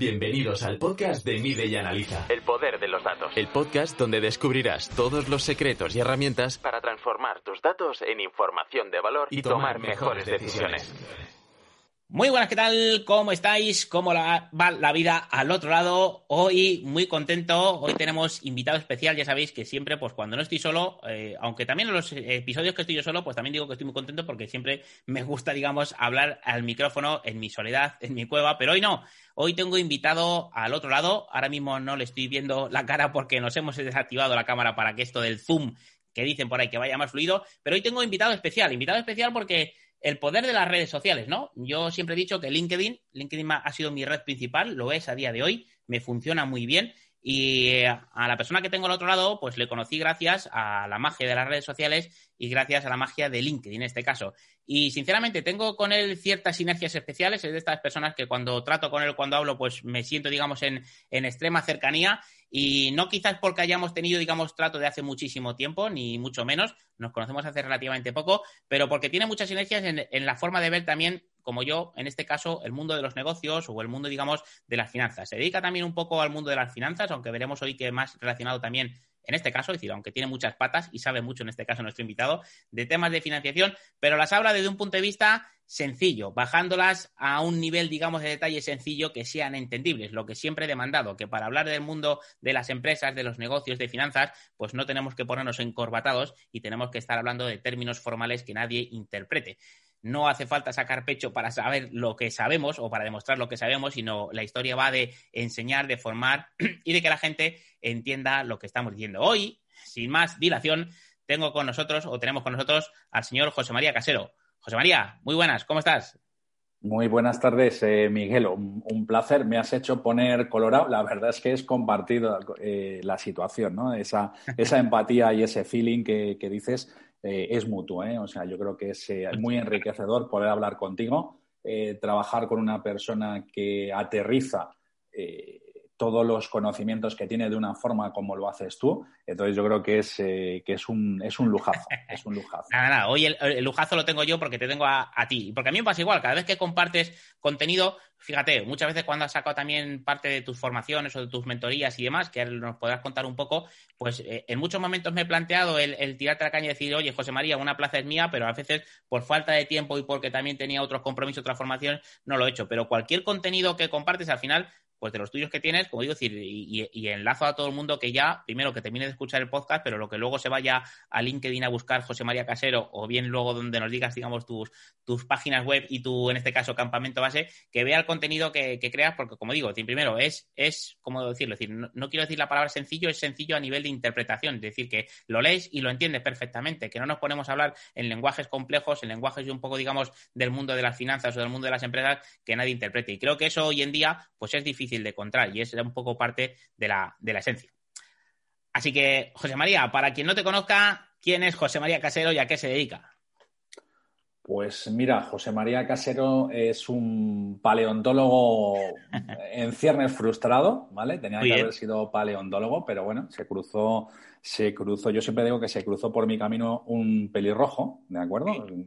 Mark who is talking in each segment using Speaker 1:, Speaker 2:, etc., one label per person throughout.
Speaker 1: Bienvenidos al podcast de Mide y Analiza.
Speaker 2: El poder de los datos.
Speaker 1: El podcast donde descubrirás todos los secretos y herramientas
Speaker 2: Para transformar tus datos en información de valor y, tomar mejores decisiones.
Speaker 3: Muy buenas, ¿qué tal? ¿Cómo estáis? ¿Cómo la- va la vida al otro lado? Hoy muy contento, hoy tenemos invitado especial, ya sabéis que siempre, pues cuando no estoy solo, eh, aunque también en los episodios que estoy yo solo, pues también digo que estoy muy contento porque siempre me gusta, digamos, hablar al micrófono en mi soledad, en mi cueva, pero hoy no. Hoy tengo invitado al otro lado, ahora mismo no le estoy viendo la cara porque nos hemos desactivado la cámara para que esto del zoom que dicen por ahí que vaya más fluido, pero hoy tengo invitado especial, invitado especial porque el poder de las redes sociales, ¿no? Yo siempre he dicho que LinkedIn, LinkedIn ha sido mi red principal, lo es a día de hoy, me funciona muy bien y eh, a la persona que tengo al otro lado, pues le conocí gracias a la magia de las redes sociales y gracias a la magia de LinkedIn en este caso. Y sinceramente tengo con él ciertas sinergias especiales, es de estas personas que cuando trato con él, cuando hablo, pues me siento, digamos, en, en extrema cercanía. Y no quizás porque hayamos tenido, digamos, trato de hace muchísimo tiempo, ni mucho menos, nos conocemos hace relativamente poco, pero porque tiene muchas sinergias en, en la forma de ver también, como yo, en este caso, el mundo de los negocios o el mundo, digamos, de las finanzas. Se dedica también un poco al mundo de las finanzas, aunque veremos hoy que más relacionado también en este caso, es decir, aunque tiene muchas patas y sabe mucho en este caso nuestro invitado, de temas de financiación, pero las habla desde un punto de vista sencillo, bajándolas a un nivel, digamos, de detalle sencillo que sean entendibles, lo que siempre he demandado, que para hablar del mundo de las empresas, de los negocios, de finanzas, pues no tenemos que ponernos encorbatados y tenemos que estar hablando de términos formales que nadie interprete. No hace falta sacar pecho para saber lo que sabemos o para demostrar lo que sabemos, sino la historia va de enseñar, de formar y de que la gente entienda lo que estamos diciendo. Hoy, sin más dilación, tengo con nosotros o tenemos con nosotros al señor José María Casero. José María, muy buenas, ¿cómo estás?
Speaker 4: Muy buenas tardes, eh, Miguel. Un, placer. Me has hecho poner colorado. La verdad es que es compartido eh, la situación, ¿no? Esa, esa empatía y ese feeling que dices eh, es mutuo, ¿eh? O sea, yo creo que es eh, muy enriquecedor poder hablar contigo, eh, trabajar con una persona que aterriza eh, todos los conocimientos que tiene de una forma como lo haces tú. Entonces yo creo que es, eh, que es, un, es un lujazo. Es un lujazo.
Speaker 3: Nada, nada, hoy el, el lujazo lo tengo yo porque te tengo a, a, ti. Porque a mí me pasa igual, cada vez que compartes contenido, fíjate, muchas veces cuando has sacado también parte de tus formaciones o de tus mentorías y demás, que nos podrás contar un poco, pues eh, en muchos momentos me he planteado el, el, tirarte a la caña y decir, oye, José María, una plaza es mía, pero a veces por falta de tiempo y porque también tenía otros compromisos, otras formaciones, no lo he hecho. Pero cualquier contenido que compartes al final pues de los tuyos que tienes, como digo, decir, y, enlazo a todo el mundo que ya, primero que termine de escuchar el podcast, pero lo que luego se vaya a LinkedIn a buscar José María Casero, o bien luego donde nos digas, digamos, tus, tus páginas web y tu, en este caso, campamento base, que vea el contenido que, creas, porque como digo, primero, es, es como decirlo, decir, no, no, quiero decir la palabra sencillo, es sencillo a nivel de interpretación, es decir, que lo lees y lo entiendes perfectamente, que no nos ponemos a hablar en lenguajes complejos, en lenguajes un poco, digamos, del mundo de las finanzas o del mundo de las empresas que nadie interprete. Y creo que eso hoy en día, pues es difícil de encontrar y es un poco parte de la, de la esencia. Así que, José María, para quien no te conozca, ¿quién es José María Casero y a qué se dedica?
Speaker 4: Pues mira, José María Casero es un paleontólogo en ciernes frustrado, ¿vale? Tenía Muy que bien. haber sido paleontólogo, pero bueno, se cruzó, se cruzó, yo siempre digo que se cruzó por mi camino un pelirrojo, ¿de acuerdo? Sí.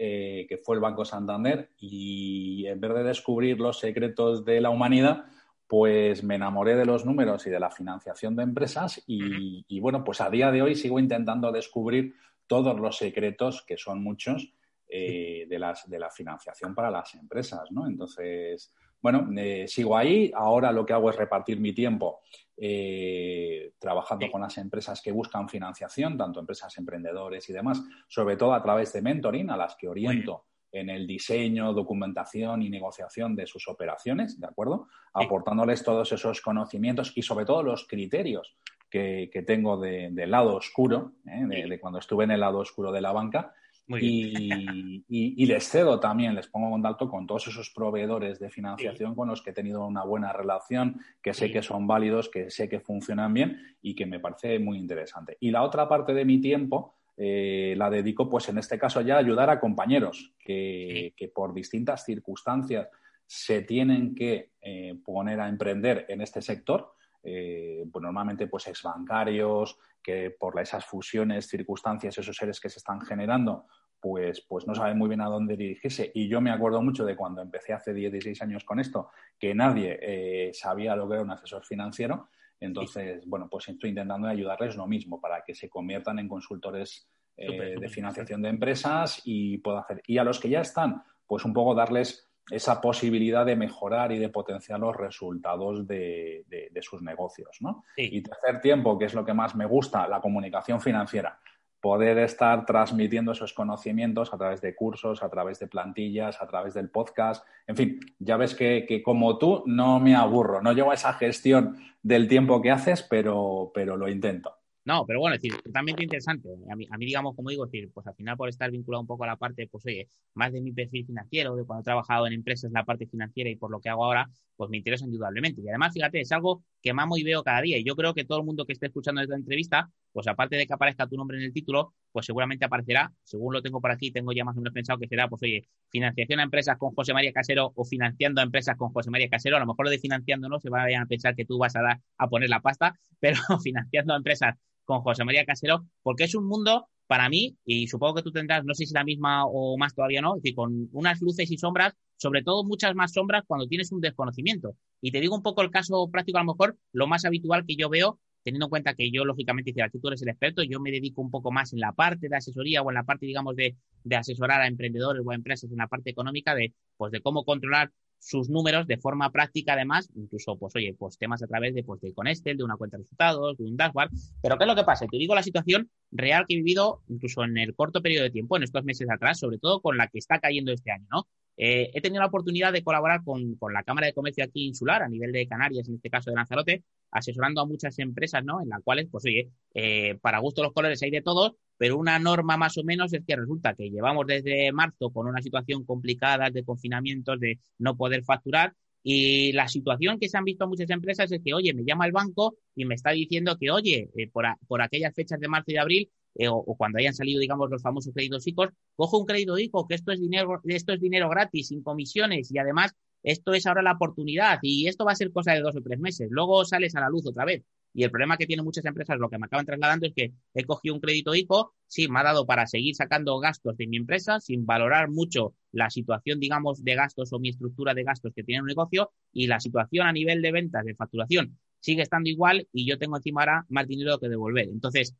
Speaker 4: Eh, que fue el Banco Santander, y en vez de descubrir los secretos de la humanidad, pues me enamoré de los números y de la financiación de empresas y, y, bueno, pues a día de hoy sigo intentando descubrir todos los secretos, que son muchos, eh, de, las, de la financiación para las empresas, ¿no? Entonces, bueno, eh, sigo ahí. Ahora lo que hago es repartir mi tiempo eh, trabajando sí. con las empresas que buscan financiación, tanto empresas emprendedores y demás, sobre todo a través de mentoring, a las que oriento en el diseño, documentación y negociación de sus operaciones, ¿de acuerdo? Aportándoles todos esos conocimientos y sobre todo los criterios que, que tengo del de lado oscuro, ¿eh? de, de, cuando estuve en el lado oscuro de la banca. y, les cedo también, les pongo contacto con todos esos proveedores de financiación con los que he tenido una buena relación, que sé que son válidos, que sé que funcionan bien y que me parece muy interesante. Y la otra parte de mi tiempo eh, la dedico, pues en este caso ya a ayudar a compañeros que, por distintas circunstancias se tienen que eh, poner a emprender en este sector. Eh, pues normalmente pues bancarios que por esas fusiones, circunstancias, esos seres que se están generando, pues, pues no saben muy bien a dónde dirigirse. Y yo me acuerdo mucho de cuando empecé hace 16 años con esto, que nadie sabía lo que era un asesor financiero entonces, bueno, pues estoy intentando ayudarles lo mismo para que se conviertan en consultores eh, de financiación de empresas y puedo hacer. Y a los que ya están, pues un poco darles esa posibilidad de mejorar y de potenciar los resultados de, sus negocios, ¿no? Y tercer tiempo, que es lo que más me gusta, la comunicación financiera poder estar transmitiendo esos conocimientos a través de cursos, a través de plantillas, a través del podcast. En fin, ya ves que, como tú no me aburro, no llevo a esa gestión del tiempo que haces, pero, pero lo intento.
Speaker 3: No, pero bueno, es decir, totalmente interesante. A mí, a mí, digamos, como digo, decir, pues al final por estar vinculado un poco a la parte, pues oye, más de mi perfil financiero, de cuando he trabajado en empresas, la parte financiera y por lo que hago ahora, pues me interesa indudablemente. Y además, fíjate, es algo que mamo y veo cada día. Y yo creo que todo el mundo que esté escuchando esta entrevista, pues aparte de que aparezca tu nombre en el título, pues seguramente aparecerá, según lo tengo por aquí, tengo ya más o menos pensado que será, pues oye, financiación a empresas con José María Casero o financiando a empresas con José María Casero. A lo mejor lo de financiando no se vayan a pensar que tú vas a dar a poner la pasta, pero financiando a empresas con José María Casero, porque es un mundo para mí, y supongo que tú tendrás, no sé si la misma o más todavía no, es decir, con unas luces y sombras, sobre todo muchas más sombras cuando tienes un desconocimiento. Y te digo un poco el caso práctico, a lo mejor lo más habitual que yo veo, teniendo en cuenta que yo, lógicamente, si tú eres el experto, yo me dedico un poco más en la parte de asesoría o en la parte, digamos, de, de asesorar a emprendedores o a empresas en la parte económica de, pues, de cómo controlar sus números de forma práctica, además, incluso, pues, oye, pues temas a través de, pues, de Conestel, de una cuenta de resultados, de un dashboard. Pero, ¿qué es lo que pasa? Te digo la situación real que he vivido, incluso en el corto periodo de tiempo, en estos meses atrás, sobre todo con la que está cayendo este año, ¿no? Eh, he tenido la oportunidad de colaborar con, con, la Cámara de Comercio aquí insular, a nivel de Canarias, en este caso de Lanzarote, asesorando a muchas empresas, ¿no? En las cuales, pues oye, eh, para gusto los colores hay de todos, pero una norma más o menos es que resulta que llevamos desde marzo con una situación complicada de confinamientos, de no poder facturar, y la situación que se han visto muchas empresas es que, oye, me llama el banco y me está diciendo que, oye, eh, por, por, aquellas fechas de marzo y de abril, eh, o, cuando hayan salido, digamos, los famosos créditos ICOs, cojo un crédito ICO, que esto es dinero, esto es dinero gratis, sin comisiones, y además esto es ahora la oportunidad, y esto va a ser cosa de dos o tres meses. Luego sales a la luz otra vez. Y el problema que tienen muchas empresas, lo que me acaban trasladando es que he cogido un crédito ICO, sí, me ha dado para seguir sacando gastos de mi empresa sin valorar mucho la situación, digamos, de gastos o mi estructura de gastos que tiene un negocio y la situación a nivel de ventas, de facturación, sigue estando igual y yo tengo encima ahora más dinero que devolver. Entonces,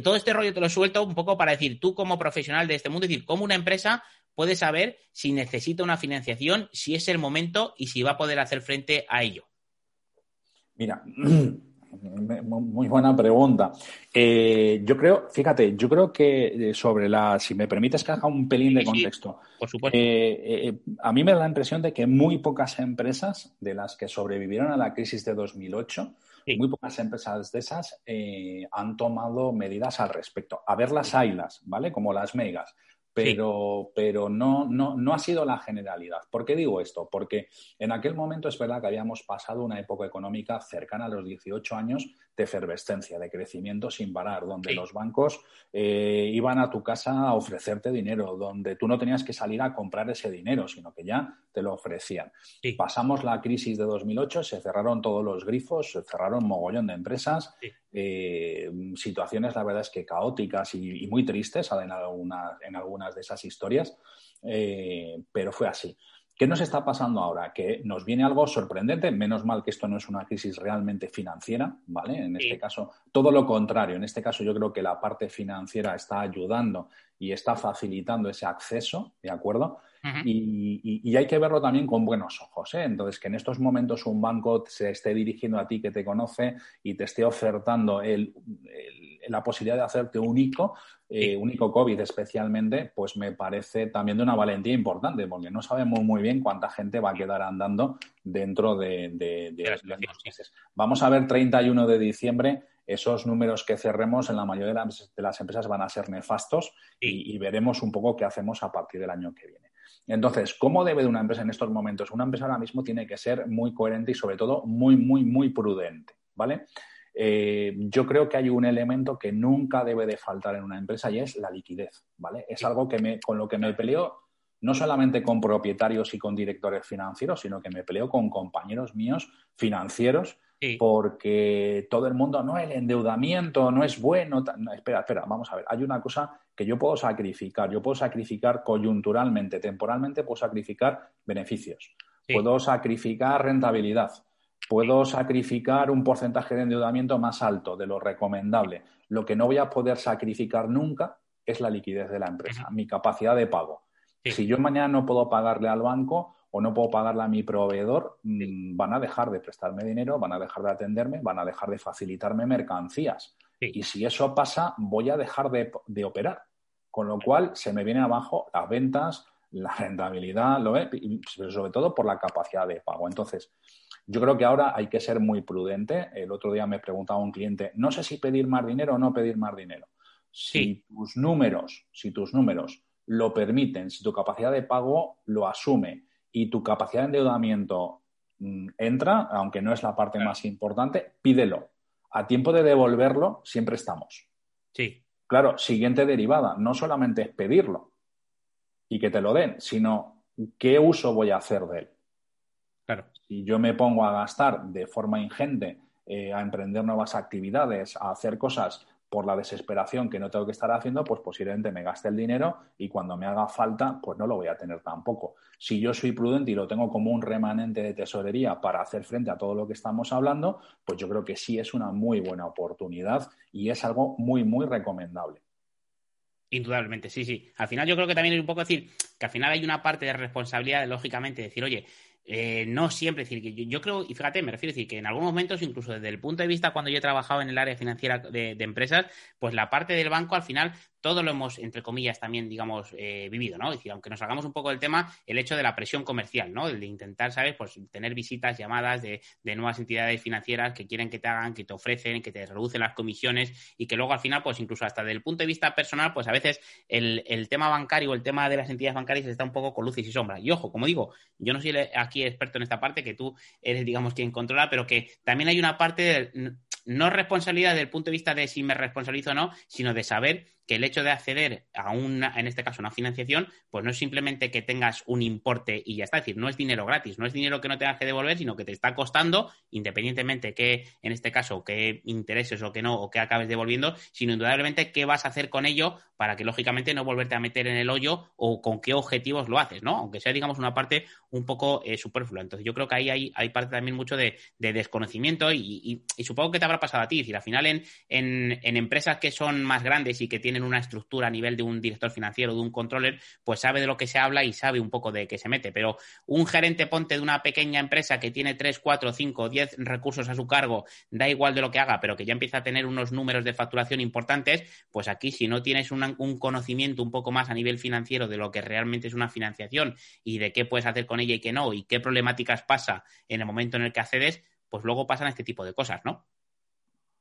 Speaker 3: todo este rollo te lo suelto un poco para decir, tú como profesional de este mundo, es decir, cómo una empresa puede saber si necesita una financiación, si es el momento y si va a poder hacer frente a ello.
Speaker 4: Mira, muy buena pregunta. Eh, yo creo, fíjate, yo creo que eh, sobre la, si me permites que haga un pelín de contexto.
Speaker 3: por supuesto.
Speaker 4: Eh, a mí me da la impresión de que muy pocas empresas de las que sobrevivieron a la crisis de 2008, muy pocas empresas de esas han tomado medidas al respecto. A ver las ailas, ¿vale? Como las megas pero, pero no, no, no ha sido la generalidad. ¿Por qué digo esto? Porque en aquel momento es verdad que habíamos pasado una época económica cercana a los 18 años de efervescencia, de crecimiento sin parar, donde los bancos eh, iban a tu casa a ofrecerte dinero, donde tú no tenías que salir a comprar ese dinero, sino que ya te lo ofrecían. Pasamos la crisis de 2008, se cerraron todos los grifos, se cerraron mogollón de empresas, eh, situaciones, la verdad es que caóticas y, muy tristes en, en algunas de esas historias, eh, pero fue así. ¿Qué nos está pasando ahora? Que nos viene algo sorprendente, menos mal que esto no es una crisis realmente financiera, ¿vale? En este caso, todo lo contrario. En este caso, yo creo que la parte financiera está ayudando y está facilitando ese acceso, ¿de acuerdo? y, hay que verlo también con buenos ojos. ¿eh? Entonces, que en estos momentos un banco se esté dirigiendo a ti que te conoce y te esté ofertando la posibilidad de hacerte único, eh, único COVID especialmente, pues me parece también de una valentía importante, porque no sabemos muy bien cuánta gente va a quedar andando dentro de, los meses. Vamos a ver 31 de diciembre esos números que cerremos en la mayoría de las empresas van a ser nefastos y, veremos un poco qué hacemos a partir del año que viene. Entonces, ¿cómo debe de una empresa en estos momentos? Una empresa ahora mismo tiene que ser muy coherente y sobre todo muy, muy, muy prudente, ¿vale? Eh, yo creo que hay un elemento que nunca debe de faltar en una empresa y es la liquidez, ¿vale? Es algo que me, con lo que me peleo no solamente con propietarios y con directores financieros, sino que me peleo con compañeros míos financieros porque todo el mundo, no, el endeudamiento no es bueno. espera, espera, vamos a ver. Hay una cosa que yo puedo sacrificar. Yo puedo sacrificar coyunturalmente, temporalmente, puedo sacrificar beneficios. Puedo sacrificar rentabilidad. Puedo sacrificar un porcentaje de endeudamiento más alto de lo recomendable. Lo que no voy a poder sacrificar nunca es la liquidez de la empresa, mi capacidad de pago. Si yo mañana no puedo pagarle al banco o no puedo pagarle a mi proveedor, mm, van a dejar de prestarme dinero, van a dejar de atenderme, van a dejar de facilitarme mercancías. Y si eso pasa, voy a dejar de, operar. Con lo cual se me viene abajo las ventas, la rentabilidad, lo, pero sobre todo por la capacidad de pago. Entonces, yo creo que ahora hay que ser muy prudente. El otro día me preguntaba un cliente, no sé si pedir más dinero o no pedir más dinero. Si tus números, si tus números lo permiten, si tu capacidad de pago lo asume y tu capacidad de endeudamiento mm, entra, aunque no es la parte más importante, pídelo. A tiempo de devolverlo, siempre estamos.
Speaker 3: Sí.
Speaker 4: Claro, siguiente derivada, no solamente es pedirlo y que te lo den, sino qué uso voy a hacer de él.
Speaker 3: Claro.
Speaker 4: Si yo me pongo a gastar de forma ingente, eh, a emprender nuevas actividades, a hacer cosas por la desesperación que no tengo que estar haciendo, pues posiblemente me gaste el dinero y cuando me haga falta, pues no lo voy a tener tampoco. Si yo soy prudente y lo tengo como un remanente de tesorería para hacer frente a todo lo que estamos hablando, pues yo creo que sí es una muy buena oportunidad y es algo muy, muy recomendable.
Speaker 3: Indudablemente, sí, sí. Al final yo creo que también es un poco decir que al final hay una parte de responsabilidad, lógicamente, decir, oye, eh, no siempre, decir, que yo, creo, y fíjate, me refiero a decir que en algunos momentos, incluso desde el punto de vista cuando yo he trabajado en el área financiera de, de empresas, pues la parte del banco al final todo lo hemos, entre comillas, también, digamos, eh, vivido, ¿no? Es decir, aunque nos hagamos un poco del tema, el hecho de la presión comercial, ¿no? El de intentar, ¿sabes? Pues tener visitas, llamadas de, nuevas entidades financieras que quieren que te hagan, que te ofrecen, que te reducen las comisiones y que luego al final, pues incluso hasta desde el punto de vista personal, pues a veces el, el tema bancario, el tema de las entidades bancarias está un poco con luces y sombras. Y ojo, como digo, yo no soy experto en esta parte, que tú eres, digamos, quien controla, pero que también hay una parte de, no responsabilidad desde el punto de vista de si me responsabilizo o no, sino de saber que el hecho de acceder a una, en este caso, una financiación, pues no es simplemente que tengas un importe y ya está. Es decir, no es dinero gratis, no es dinero que no tengas que devolver, sino que te está costando, independientemente que, en este caso, qué intereses o que no, o que acabes devolviendo, sino indudablemente qué vas a hacer con ello para que, lógicamente, no volverte a meter en el hoyo o con qué objetivos lo haces, ¿no? Aunque sea, digamos, una parte un poco eh, superflua. Entonces, yo creo que ahí hay, parte también mucho de, desconocimiento y, supongo que te habrá pasado a ti. Es decir, al final, en, en, en empresas que son más grandes y que tienen una estructura a nivel de un director financiero, de un controller, pues sabe de lo que se habla y sabe un poco de qué se mete. Pero un gerente ponte de una pequeña empresa que tiene 3, 4, 5, 10 recursos a su cargo, da igual de lo que haga, pero que ya empieza a tener unos números de facturación importantes, pues aquí si no tienes un conocimiento un poco más a nivel financiero de lo que realmente es una financiación y de qué puedes hacer con ella y qué no, y qué problemáticas pasa en el momento en el que accedes, pues luego pasan este tipo de cosas, ¿no?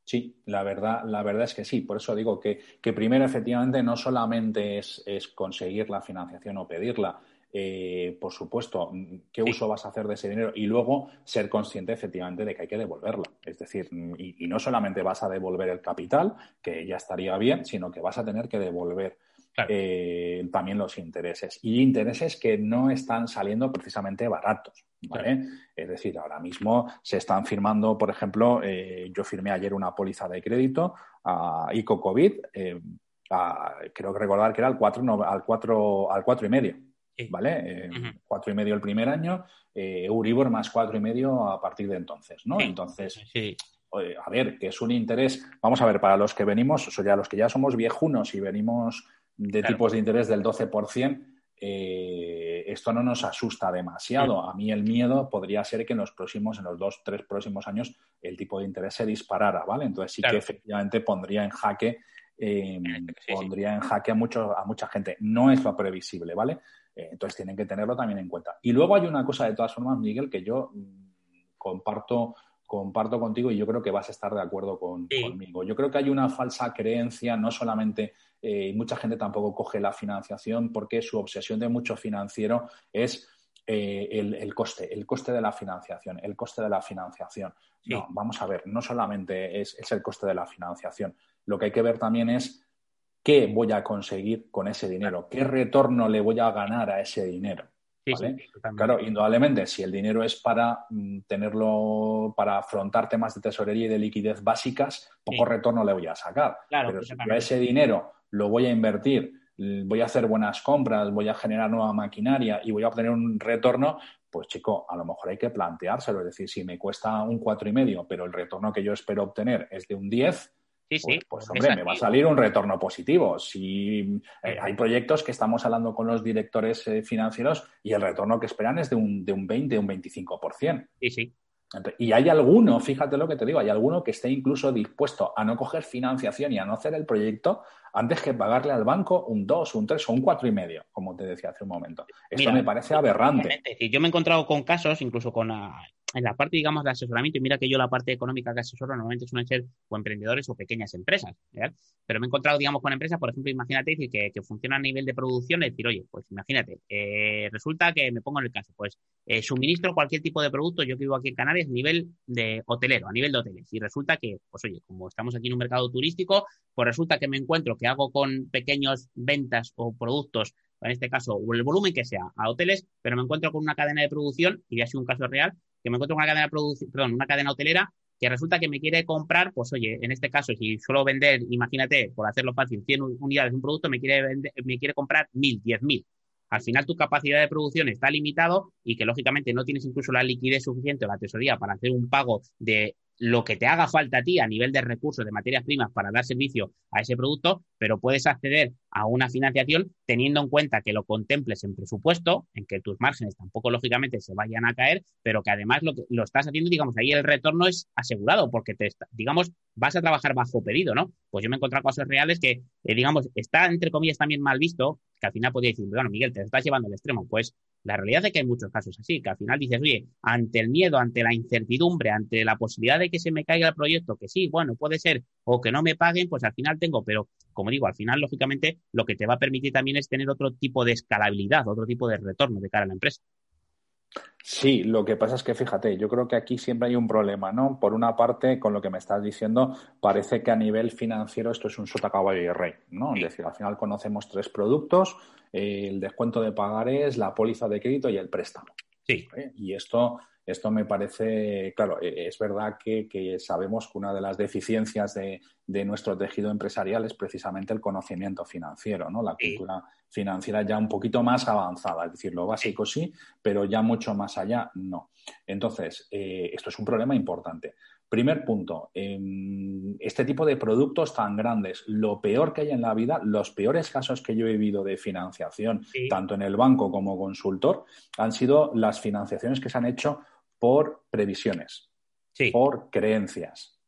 Speaker 4: Sí, la verdad, la verdad es que sí. Por eso digo que, primero, efectivamente, no solamente es, conseguir la financiación o pedirla, eh, por supuesto, qué uso vas a hacer de ese dinero y luego ser consciente efectivamente de que hay que devolverlo. Es decir, y, no solamente vas a devolver el capital, que ya estaría bien, sino que vas a tener que devolver eh, también los intereses. Y intereses que no están saliendo precisamente baratos. ¿vale? Es decir, ahora mismo se están firmando, por ejemplo, eh, yo firmé ayer una póliza de crédito a ICO COVID, eh, creo que recordar que era al 4, al 4, al 4 y medio. ¿Vale? Cuatro y medio el primer año, Euribor más cuatro y medio a partir de entonces, ¿no? Entonces, a ver, que es un interés, vamos a ver, para los que venimos, o sea, los que ya somos viejunos y venimos de tipos de interés del 12%, eh, esto no nos asusta demasiado. A mí el miedo podría ser que en los próximos, en los dos, tres próximos años, el tipo de interés se disparara, ¿vale? Entonces sí que efectivamente pondría en jaque, em, pondría en jaque a, mucho, a mucha gente. No es lo previsible, ¿vale? Eh, entonces tienen que tenerlo también en cuenta. Y luego hay una cosa, de todas formas, Miguel, que yo mm, comparto comparto contigo y yo creo que vas a estar de acuerdo conmigo. Yo creo que hay una falsa creencia, no solamente, eh, y mucha gente tampoco coge la financiación porque su obsesión de mucho financiero es eh, el, coste, el coste de la financiación, el coste de la financiación. No, vamos a ver, no solamente es, es el coste de la financiación, lo que hay que ver también es qué voy a conseguir con ese dinero, qué retorno le voy a ganar a ese dinero claro, indudablemente, si el dinero es para mm, tenerlo, para afrontar temas de tesorería y de liquidez básicas, poco retorno le voy a sacar. Pero si ese dinero lo voy a invertir, voy a hacer buenas compras, voy a generar nueva maquinaria y voy a obtener un retorno, pues chico, a lo mejor hay que planteárselo. Es decir, si me cuesta un cuatro y medio, pero el retorno que yo espero obtener es de un 10,
Speaker 3: Sí, sí.
Speaker 4: Pues, pues hombre, me va a salir un retorno positivo. Si eh, hay proyectos que estamos hablando con los directores eh, financieros y el retorno que esperan es de un, de un 20, un 25%.
Speaker 3: Sí, sí.
Speaker 4: Y hay alguno, fíjate lo que te digo, hay alguno que esté incluso dispuesto a no coger financiación y a no hacer el proyecto antes que pagarle al banco un 2, un 3 o un 4,5, como te decía hace un momento. Esto me parece aberrante.
Speaker 3: Yo me he encontrado con casos, incluso con ah, en la parte, digamos, de asesoramiento, y mira que yo la parte económica que asesoro normalmente suelen ser o emprendedores o pequeñas empresas, pero me he encontrado, digamos, con empresas, por ejemplo, imagínate que, que funciona a nivel de producción, es decir, oye, pues imagínate, eh, resulta que me pongo en el caso, pues eh, suministro cualquier tipo de producto, yo que vivo aquí en Canarias, a nivel de hotelero, a nivel de hoteles, y resulta que, pues oye, como estamos aquí en un mercado turístico, pues resulta que me encuentro que hago con pequeños ventas o productos en este caso, o el volumen que sea, a hoteles, pero me encuentro con una cadena de producción, y ya sido un caso real, que me encuentro con una cadena, perdón, una cadena hotelera que resulta que me quiere comprar, pues oye, en este caso, si suelo vender, imagínate, por hacerlo fácil, 100 unidades de un producto, me quiere, vender, me quiere comprar 1000, 10.000. Al final tu capacidad de producción está limitado y que lógicamente no tienes incluso la liquidez suficiente o la tesorería para hacer un pago de lo que te haga falta a ti a nivel de recursos, de materias primas para dar servicio a ese producto, pero puedes acceder a una financiación teniendo en cuenta que lo contemples en presupuesto, en que tus márgenes tampoco lógicamente se vayan a caer, pero que además lo, lo estás haciendo, digamos, ahí el retorno es asegurado porque te, digamos, vas a trabajar bajo pedido, ¿no? Pues yo me he encontrado cosas reales que, eh, digamos, está entre comillas también mal visto, que al final podría decir, bueno, Miguel, te estás llevando al extremo. Pues la realidad es que hay muchos casos así, que al final dices, oye, ante el miedo, ante la incertidumbre, ante la posibilidad de que se me caiga el proyecto, que sí, bueno, puede ser, o que no me paguen, pues al final tengo, pero como digo, al final, lógicamente, lo que te va a permitir también es tener otro tipo de escalabilidad, otro tipo de retorno de cara a la empresa.
Speaker 4: Sí, lo que pasa es que fíjate, yo creo que aquí siempre hay un problema, ¿no? Por una parte, con lo que me estás diciendo, parece que a nivel financiero esto es un sota caballo y rey, ¿no? Es decir, al final conocemos tres productos, eh, el descuento de pagares, la póliza de crédito y el préstamo.
Speaker 3: Sí.
Speaker 4: ¿Eh? Y esto esto me parece, claro, e, es verdad que, sabemos que una de las deficiencias de, nuestro tejido empresarial es precisamente el conocimiento financiero, ¿no? La cultura financiera ya un poquito más avanzada, es decir, lo básico sí, pero ya mucho más allá no. Entonces, eh, esto es un problema importante. Primer punto, este tipo de productos tan grandes, lo peor que hay en la vida, los peores casos que yo he vivido de financiación, tanto en el banco como consultor, han sido las financiaciones que se han hecho por previsiones, por creencias,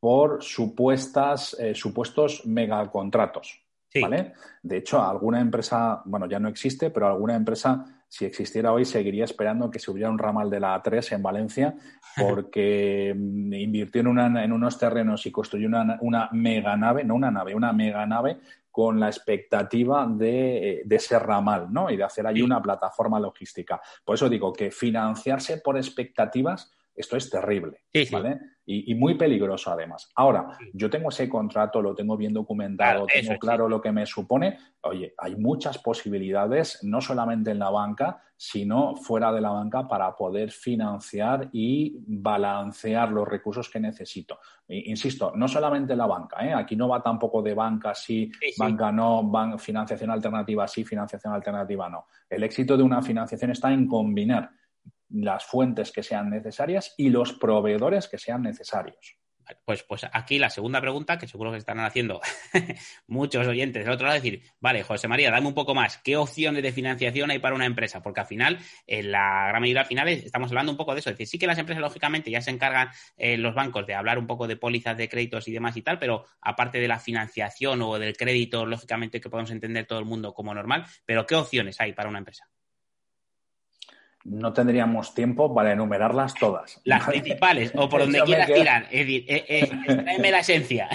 Speaker 4: por supuestas, eh, supuestos megacontratos. ¿vale? De hecho, alguna empresa, bueno, ya no existe, pero alguna empresa si existiera hoy, seguiría esperando que se hubiera un ramal de la A3 en Valencia, porque mm, invirtió en, una, en unos terrenos y construyó una, una mega nave, no una nave, una mega nave con la expectativa de, de ese ramal, ¿no? Y de hacer ahí una plataforma logística. Por eso digo que financiarse por expectativas esto es terrible, ¿vale? Y, muy peligroso además. Ahora, yo tengo ese contrato, lo tengo bien documentado, tengo claro lo que me supone. Oye, hay muchas posibilidades, no solamente en la banca, sino fuera de la banca para poder financiar y balancear los recursos que necesito. Insisto, no solamente en la banca, ¿eh? aquí no va tampoco de banca sí, banca no, financiación alternativa sí, financiación alternativa no. El éxito de una financiación está en combinar las fuentes que sean necesarias y los proveedores que sean necesarios.
Speaker 3: Pues, pues aquí la segunda pregunta, que seguro que están haciendo muchos oyentes del otro lado, es decir, vale, José María, dame un poco más, ¿qué opciones de financiación hay para una empresa? Porque al final, en la gran mayoría final, estamos hablando un poco de eso. Es decir, sí que las empresas, lógicamente, ya se encargan eh, los bancos de hablar un poco de pólizas de créditos y demás y tal, pero aparte de la financiación o del crédito, lógicamente, que podemos entender todo el mundo como normal, pero ¿qué opciones hay para una empresa?
Speaker 4: No tendríamos tiempo para enumerarlas todas.
Speaker 3: Las principales, o por donde quieras tirar. Es decir, eh, eh la esencia.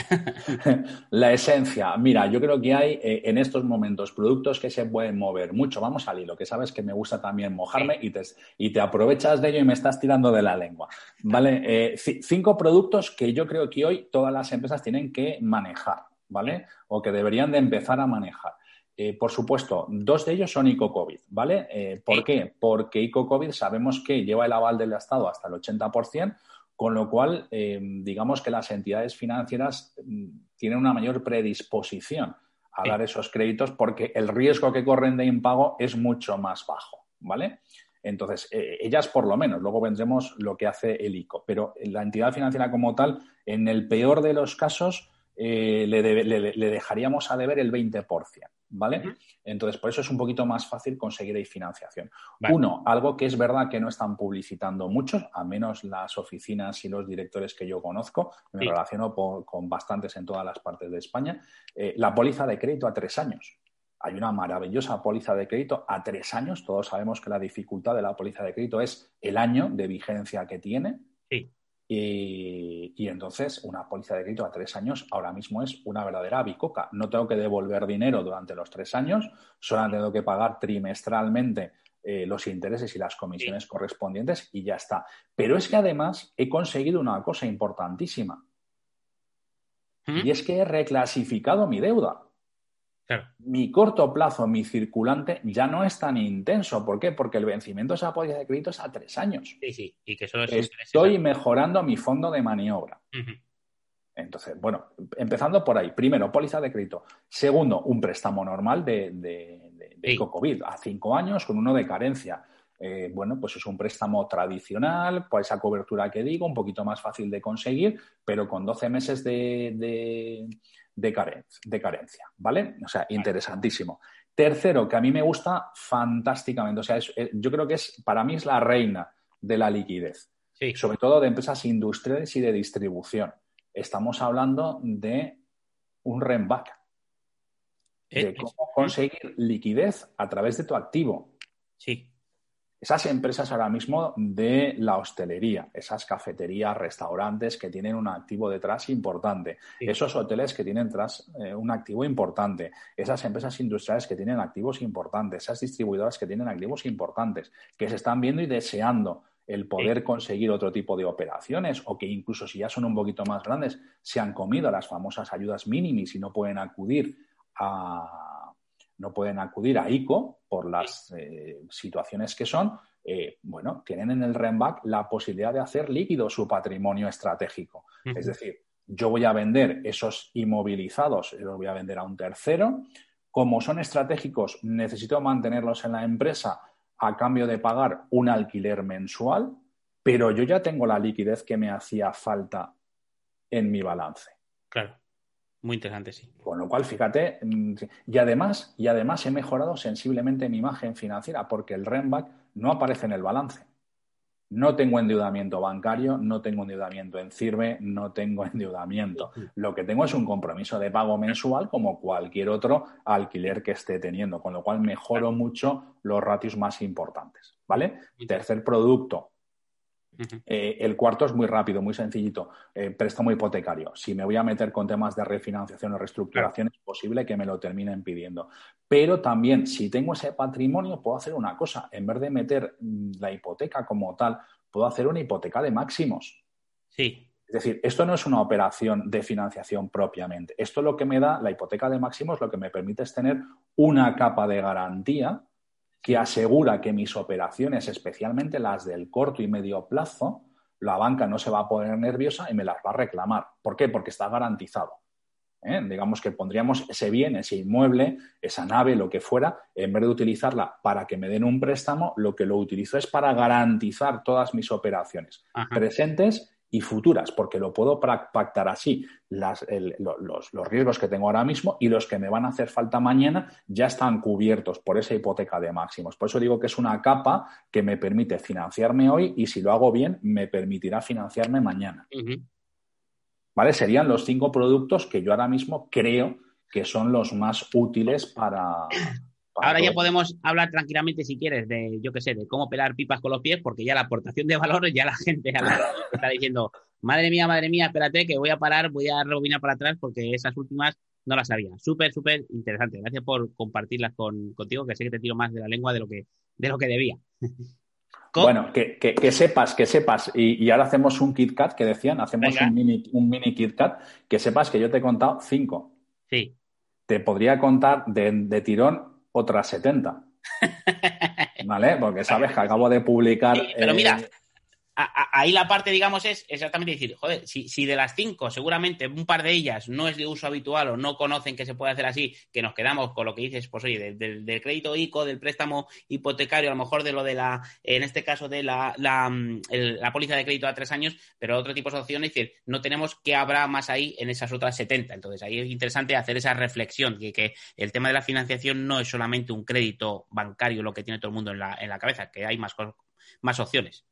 Speaker 4: la esencia. Mira, yo creo que hay eh, en estos momentos productos que se pueden mover mucho. Vamos al hilo, que sabes que me gusta también mojarme y, te, y te aprovechas de ello y me estás tirando de la lengua. ¿Vale? Cinco productos que yo creo que hoy todas las empresas tienen que manejar, ¿vale? O que deberían de empezar a manejar. Eh, por supuesto, dos de ellos son ICO-COVID, ¿vale? Eh, ¿Por qué? Porque ICO-COVID sabemos que lleva el aval del Estado hasta el 80%, con lo cual, eh, digamos que las entidades financieras mm, tienen una mayor predisposición a dar esos créditos porque el riesgo que corren de impago es mucho más bajo, ¿vale? Entonces, ellas por lo menos, luego vendremos lo que hace el ICO, pero la entidad financiera como tal, en el peor de los casos, le, le, dejaríamos a deber el 20%. ¿Vale? Entonces, por eso es un poquito más fácil conseguir ahí financiación. Uno, algo que es verdad que no están publicitando muchos, a menos las oficinas y los directores que yo conozco, me relaciono con bastantes en todas las partes de España, eh, la póliza de crédito a tres años. Hay una maravillosa póliza de crédito a tres años. Todos sabemos que la dificultad de la póliza de crédito es el año de vigencia que tiene. Sí. Y, entonces una póliza de crédito a tres años ahora mismo es una verdadera bicoca. No tengo que devolver dinero durante los tres años, solo tengo que pagar trimestralmente eh, los intereses y las comisiones correspondientes y ya está. Pero es que además he conseguido una cosa importantísima. ¿Mm? Y es que he reclasificado mi deuda. Mi corto plazo, mi circulante, ya no es tan intenso. ¿Por qué? Porque el vencimiento de esa póliza de crédito es a tres años.
Speaker 3: Sí, sí. Y que
Speaker 4: Estoy mejorando mi fondo de maniobra. Entonces, bueno, empezando por ahí. Primero, póliza de crédito. Segundo, un préstamo normal de, de, COVID a cinco años con uno de carencia. Eh, bueno, pues es un préstamo tradicional, por esa cobertura que digo, un poquito más fácil de conseguir, pero con 12 meses de, de, carencia, ¿vale? O sea, interesantísimo. Tercero, que a mí me gusta fantásticamente, o sea, yo creo que es, para mí es la reina de la liquidez, sobre todo de empresas industriales y de distribución. Estamos hablando de un remback, de eh, cómo conseguir liquidez a través de tu activo.
Speaker 3: Sí
Speaker 4: esas empresas ahora mismo de la hostelería, esas cafeterías, restaurantes que tienen un activo detrás importante, esos hoteles que tienen detrás eh, un activo importante, esas empresas industriales que tienen activos importantes, esas distribuidoras que tienen activos importantes, que se están viendo y deseando el poder conseguir otro tipo de operaciones o que incluso si ya son un poquito más grandes se han comido las famosas ayudas mínimas y no pueden acudir a no pueden acudir a ICO por las eh, situaciones que son, eh, bueno, tienen en el REMBAC la posibilidad de hacer líquido su patrimonio estratégico. Es decir, yo voy a vender esos inmovilizados, los voy a vender a un tercero. Como son estratégicos, necesito mantenerlos en la empresa a cambio de pagar un alquiler mensual, pero yo ya tengo la liquidez que me hacía falta en mi balance.
Speaker 3: Claro. Muy interesante, sí.
Speaker 4: Con lo cual, fíjate, mm, y además, y además he mejorado sensiblemente mi imagen financiera porque el REMBAC no aparece en el balance. No tengo endeudamiento bancario, no tengo endeudamiento en CIRBE, no tengo endeudamiento. Lo que tengo es un compromiso de pago mensual como cualquier otro alquiler que esté teniendo, con lo cual mejoro mucho los ratios más importantes. ¿Vale? Tercer producto, eh, el cuarto es muy rápido, muy sencillito, eh, préstamo hipotecario. Si me voy a meter con temas de refinanciación o reestructuración, es posible que me lo terminen pidiendo. Pero también, si tengo ese patrimonio, puedo hacer una cosa. En vez de meter mm, la hipoteca como tal, puedo hacer una hipoteca de máximos.
Speaker 3: Sí.
Speaker 4: Es decir, esto no es una operación de financiación propiamente. Esto lo que me da, la hipoteca de máximos, lo que me permite es tener una capa de garantía que asegura que mis operaciones, especialmente las del corto y medio plazo, la banca no se va a poner nerviosa y me las va a reclamar. ¿Por qué? Porque está garantizado. ¿eh? Digamos que pondríamos ese bien, ese inmueble, esa nave, lo que fuera, en vez de utilizarla para que me den un préstamo, lo que lo utilizo es para garantizar todas mis operaciones presentes y futuras, porque lo puedo pactar así. los, riesgos que tengo ahora mismo y los que me van a hacer falta mañana ya están cubiertos por esa hipoteca de máximos. Por eso digo que es una capa que me permite financiarme hoy y si lo hago bien, me permitirá financiarme mañana. ¿Vale? Serían los cinco productos que yo ahora mismo creo que son los más útiles para,
Speaker 3: Ahora ya podemos hablar tranquilamente, si quieres, de, yo qué sé, de cómo pelar pipas con los pies, porque ya la aportación de valor, ya la gente está diciendo, madre mía, madre mía, espérate, que voy a parar, voy a rebobinar para atrás, porque esas últimas no las sabía. Súper, súper interesante. Gracias por compartirlas con, contigo, que sé que te tiro más de la lengua de lo que, de lo que debía.
Speaker 4: Bueno, que, sepas, que sepas, y, ahora hacemos un KitKat, que decían, hacemos un mini, un mini KitKat, que sepas que yo te he contado cinco.
Speaker 3: Sí.
Speaker 4: Te podría contar de, tirón otras 70. ¿Vale? Porque sabes que acabo de publicar.
Speaker 3: pero mira, eh, ahí la parte, digamos, es exactamente decir, joder, si, de las cinco, seguramente un par de ellas no es de uso habitual o no conocen que se puede hacer así, que nos quedamos con lo que dices, pues oye, del, crédito ICO, del préstamo hipotecario, a lo mejor de lo de la, en este caso de la, la, mm, póliza de crédito a tres años, pero otro tipo de opciones, es decir, no tenemos qué habrá más ahí en esas otras 70. Entonces, ahí es interesante hacer esa reflexión, que, que el tema de la financiación no es solamente un crédito bancario lo que tiene todo el mundo en la, en la cabeza, que hay más, más opciones.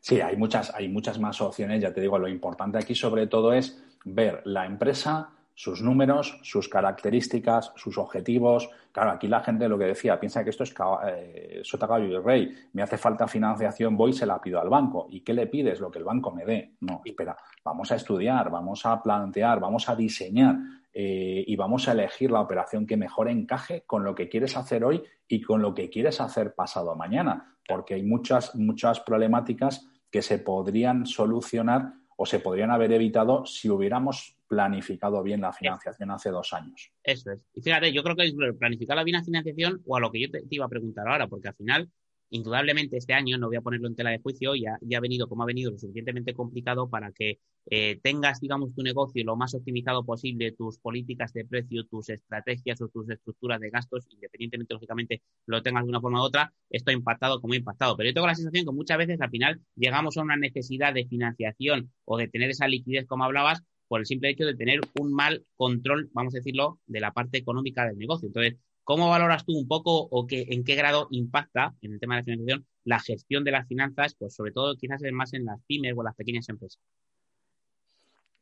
Speaker 4: Sí, hay muchas, hay muchas más opciones. Ya te digo, lo importante aquí sobre todo es ver la empresa, sus números, sus características, sus objetivos. Claro, aquí la gente lo que decía, piensa que esto es eh, sota caballo y rey. Me hace falta financiación, voy y se la pido al banco. ¿Y qué le pides? Lo que el banco me dé. No, espera, vamos a estudiar, vamos a plantear, vamos a diseñar eh, y vamos a elegir la operación que mejor encaje con lo que quieres hacer hoy y con lo que quieres hacer pasado mañana porque hay muchas, muchas problemáticas que se podrían solucionar o se podrían haber evitado si hubiéramos planificado bien la financiación hace dos años.
Speaker 3: Eso es. Y fíjate, yo creo que es planificar la bien la financiación o a lo que yo te, iba a preguntar ahora, porque al final indudablemente este año, no voy a ponerlo en tela de juicio, ya, ya ha venido como ha venido lo suficientemente complicado para que eh, tengas, digamos, tu negocio lo más optimizado posible, tus políticas de precio, tus estrategias o tus estructuras de gastos, independientemente, lógicamente, lo tengas de una forma u otra, esto ha impactado como ha impactado. Pero yo tengo la sensación que muchas veces al final llegamos a una necesidad de financiación o de tener esa liquidez, como hablabas, por el simple hecho de tener un mal control, vamos a decirlo, de la parte económica del negocio. Entonces, ¿Cómo valoras tú un poco o qué, en qué grado impacta en el tema de la financiación la gestión de las finanzas, pues sobre todo quizás más en las pymes o las pequeñas empresas?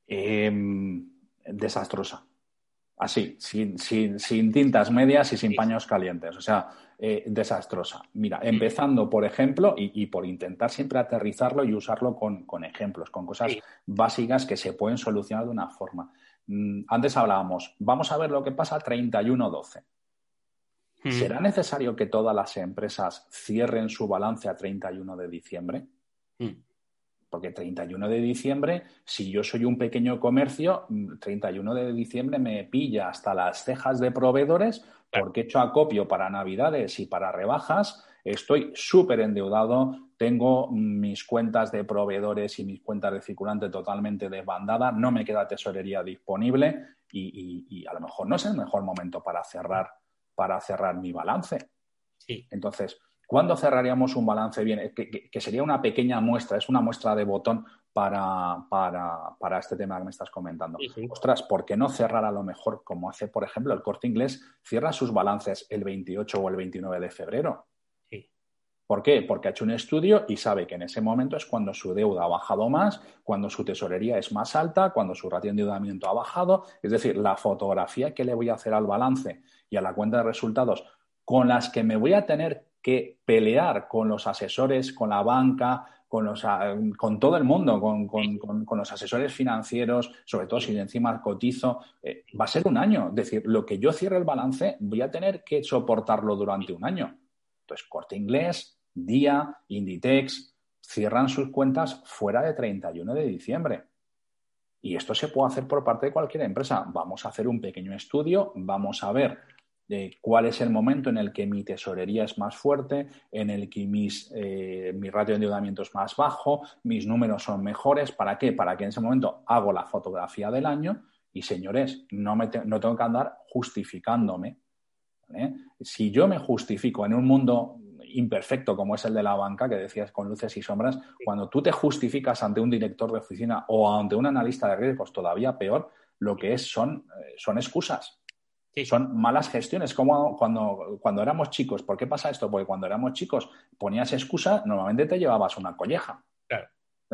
Speaker 4: Em, desastrosa. Así, sin, tintas medias y sin paños calientes. O sea, eh, desastrosa. Mira, empezando, por ejemplo, y, por intentar siempre aterrizarlo y usarlo con, ejemplos, con cosas básicas que se pueden solucionar de una forma. Mm, antes hablábamos, vamos a ver lo que pasa 31-12. ¿Será necesario que todas las empresas cierren su balance a 31 de diciembre? Porque 31 de diciembre, si yo soy un pequeño comercio, 31 de diciembre me pilla hasta las cejas de proveedores porque he hecho acopio para Navidades y para rebajas, estoy súper endeudado, tengo mis cuentas de proveedores y mis cuentas de circulante totalmente desbandadas, no me queda tesorería disponible y a lo mejor no es el mejor momento para cerrar para cerrar mi balance.
Speaker 3: Sí.
Speaker 4: Entonces, ¿cuándo cerraríamos un balance bien? Que, sería una pequeña muestra, es una muestra de botón para, para, este tema que me estás comentando. Ostras, ¿por qué no cerrar a lo mejor como hace, por ejemplo, el corte inglés? Cierra sus balances el 28 o el 29 de febrero. ¿Por qué? Porque ha hecho un estudio y sabe que en ese momento es cuando su deuda ha bajado más, cuando su tesorería es más alta, cuando su ratio de endeudamiento ha bajado. Es decir, la fotografía que le voy a hacer al balance y a la cuenta de resultados con las que me voy a tener que pelear con los asesores, con la banca, con, los, con todo el mundo, con, los asesores financieros, sobre todo si de encima cotizo, eh, va a ser un año. Es decir, lo que yo cierre el balance voy a tener que soportarlo durante un año. Entonces, corte inglés, Día, Inditex, cierran sus cuentas fuera de 31 de diciembre. Y esto se puede hacer por parte de cualquier empresa. Vamos a hacer un pequeño estudio, vamos a ver de cuál es el momento en el que mi tesorería es más fuerte, en el que eh, mi ratio de endeudamiento es más bajo, mis números son mejores. ¿Para qué? Para que en ese momento hago la fotografía del año y, señores, no, me no tengo que andar justificándome. Si yo me justifico en un mundo imperfecto como es el de la banca, que decías con luces y sombras, cuando tú te justificas ante un director de oficina o ante un analista de riesgos, todavía peor, lo que es son, eh, son excusas. Son malas gestiones, como cuando, cuando éramos chicos. ¿Por qué pasa esto? Porque cuando éramos chicos ponías excusa, normalmente te llevabas una colleja.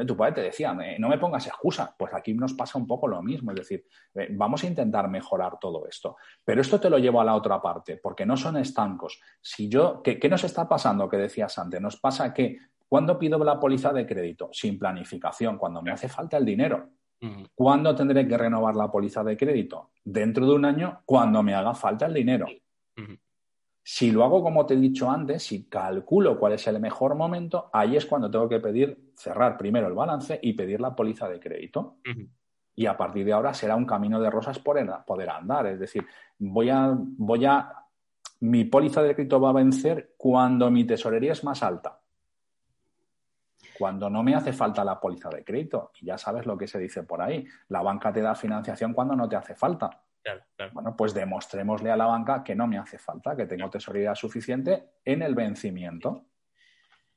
Speaker 4: Tu padre te decía, no me pongas excusas. Pues aquí nos pasa un poco lo mismo. Es decir, eh, vamos a intentar mejorar todo esto. Pero esto te lo llevo a la otra parte, porque no son estancos. Si yo, ¿qué, qué nos está pasando que decías antes? Nos pasa que cuando pido la póliza de crédito? Sin planificación, cuando me hace falta el dinero. ¿Cuándo tendré que renovar la póliza de crédito? Dentro de un año, cuando me haga falta el dinero. Si lo hago como te he dicho antes, si calculo cuál es el mejor momento, ahí es cuando tengo que pedir cerrar primero el balance y pedir la póliza de crédito. Y a partir de ahora será un camino de rosas por poder andar. Es decir, voy a, voy a, mi póliza de crédito va a vencer cuando mi tesorería es más alta. Cuando no me hace falta la póliza de crédito. Y ya sabes lo que se dice por ahí. La banca te da financiación cuando no te hace falta. Bueno, pues demostrémosle a la banca que no me hace falta, que tengo tesorería suficiente en el vencimiento.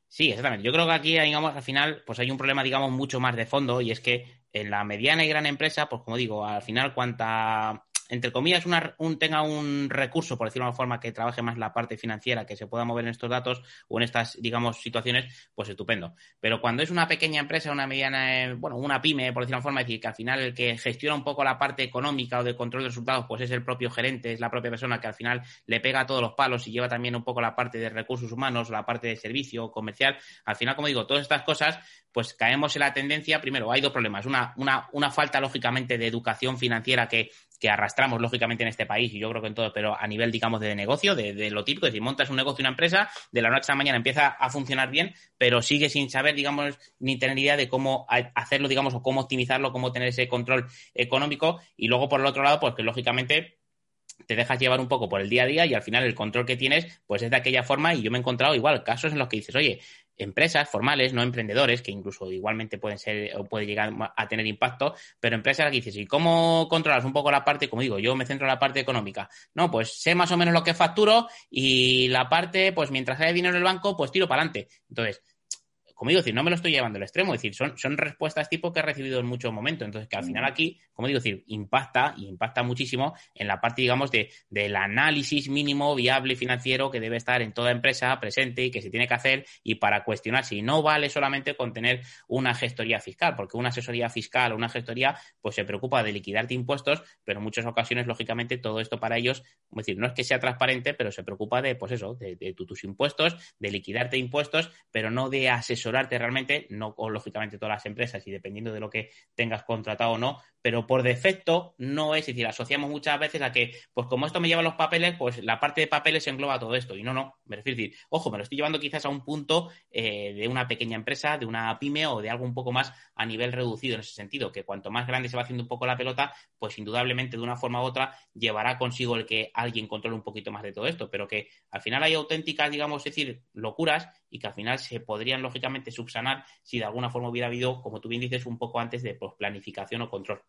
Speaker 3: Sí, exactamente. Yo creo que aquí, digamos, al final, pues hay un problema, digamos, mucho más de fondo y es que en la mediana y gran empresa, pues como digo, al final, cuanta entre comillas, un, tenga un recurso, por decirlo de una forma, que trabaje más la parte financiera, que se pueda mover en estos datos o en estas, digamos, situaciones, pues estupendo. Pero cuando es una pequeña empresa, una mediana, eh, bueno, una pyme, por decirlo de una forma, es decir, que al final el que gestiona un poco la parte económica o de control de resultados, pues es el propio gerente, es la propia persona que al final le pega todos los palos y lleva también un poco la parte de recursos humanos, la parte de servicio comercial. Al final, como digo, todas estas cosas, pues caemos en la tendencia, primero, hay dos problemas. Una, una, una falta, lógicamente, de educación financiera que que arrastramos lógicamente en este país y yo creo que en todo, pero a nivel, digamos, de negocio, de, lo típico, es decir, montas un negocio, una empresa, de la noche a la mañana empieza a funcionar bien, pero sigue sin saber, digamos, ni tener idea de cómo hacerlo, digamos, o cómo optimizarlo, cómo tener ese control económico. Y luego, por el otro lado, pues que lógicamente te dejas llevar un poco por el día a día y al final el control que tienes pues es de aquella forma y yo me he encontrado igual casos en los que dices, oye, empresas formales, no emprendedores, que incluso igualmente pueden ser o puede llegar a tener impacto, pero empresas que dices, ¿y cómo controlas un poco la parte, como digo, yo me centro en la parte económica? No, pues sé más o menos lo que facturo y la parte, pues mientras haya dinero en el banco, pues tiro para adelante. Entonces, como digo, decir, no me lo estoy llevando al extremo, es decir, son, son respuestas tipo que he recibido en muchos momentos. Entonces, que al final aquí, como digo, decir, impacta y impacta muchísimo en la parte, digamos, de, del análisis mínimo viable financiero que debe estar en toda empresa presente y que se tiene que hacer y para cuestionar si no vale solamente con tener una gestoría fiscal, porque una asesoría fiscal o una gestoría, pues se preocupa de liquidarte impuestos, pero en muchas ocasiones, lógicamente, todo esto para ellos, es decir, no es que sea transparente, pero se preocupa de, pues eso, de, de tus impuestos, de liquidarte impuestos, pero no de realmente, no o, lógicamente todas las empresas y dependiendo de lo que tengas contratado o no, pero por defecto no es, es decir, asociamos muchas veces a que, pues como esto me lleva los papeles, pues la parte de papeles engloba todo esto. Y no, no, me refiero a decir, ojo, me lo estoy llevando quizás a un punto eh, de una pequeña empresa, de una pyme o de algo un poco más a nivel reducido en ese sentido, que cuanto más grande se va haciendo un poco la pelota, pues indudablemente de una forma u otra llevará consigo el que alguien controle un poquito más de todo esto, pero que al final hay auténticas, digamos, es decir, locuras y que al final se podrían lógicamente subsanar si de alguna forma hubiera habido, como tú bien dices, un poco antes de pues, planificación o control.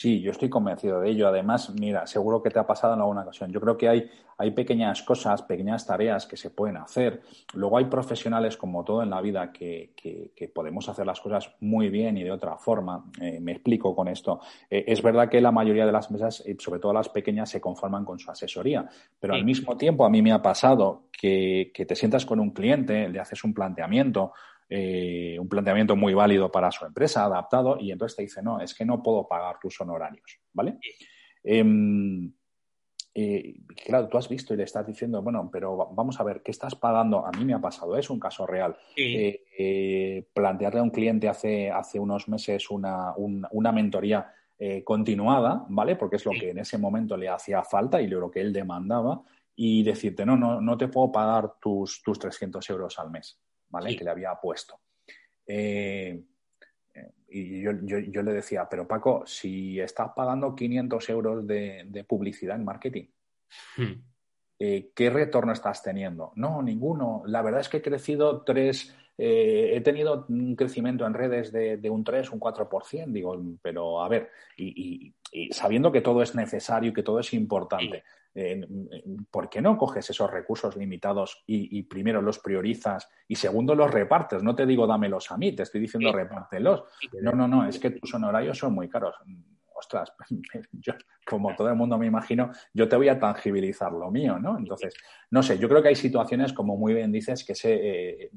Speaker 4: Sí, yo estoy convencido de ello. Además, mira, seguro que te ha pasado en alguna ocasión. Yo creo que hay, hay pequeñas cosas, pequeñas tareas que se pueden hacer. Luego hay profesionales, como todo en la vida, que, que, podemos hacer las cosas muy bien y de otra forma. Eh, me explico con esto. Eh, es verdad que la mayoría de las mesas, sobre todo las pequeñas, se conforman con su asesoría. Pero al mismo tiempo, a mí me ha pasado que, que te sientas con un cliente, le haces un planteamiento eh, un planteamiento muy válido para su empresa, adaptado, y entonces te dice, no, es que no puedo pagar tus honorarios, ¿vale? Em, eh, claro, tú has visto y le estás diciendo, bueno, pero vamos a ver, ¿qué estás pagando? A mí me ha pasado, es un caso real. Eh, plantearle a un cliente hace, hace unos meses una, una mentoría continuada, ¿vale? Porque es lo que en ese momento le hacía falta y lo que él demandaba, y decirte, no, no, no te puedo pagar tus, tus 300 euros al mes. ¿Vale? Que le había puesto. Eh, y yo, le decía, pero Paco, si estás pagando 500 euros de, publicidad en marketing, hmm. eh, ¿qué retorno estás teniendo? No, ninguno. La verdad es que he crecido tres, eh, he tenido un crecimiento en redes de, un 3, un 4%, digo, pero a ver, y, sabiendo que todo es necesario y que todo es importante, ¿por qué no coges esos recursos limitados y, primero los priorizas y segundo los repartes? No te digo dámelos a mí, te estoy diciendo repártelos. No, no, no, es que tus honorarios son muy caros. Ostras, yo, como todo el mundo me imagino, yo te voy a tangibilizar lo mío, ¿no? Entonces, no sé, yo creo que hay situaciones, como muy bien dices, que se, eh,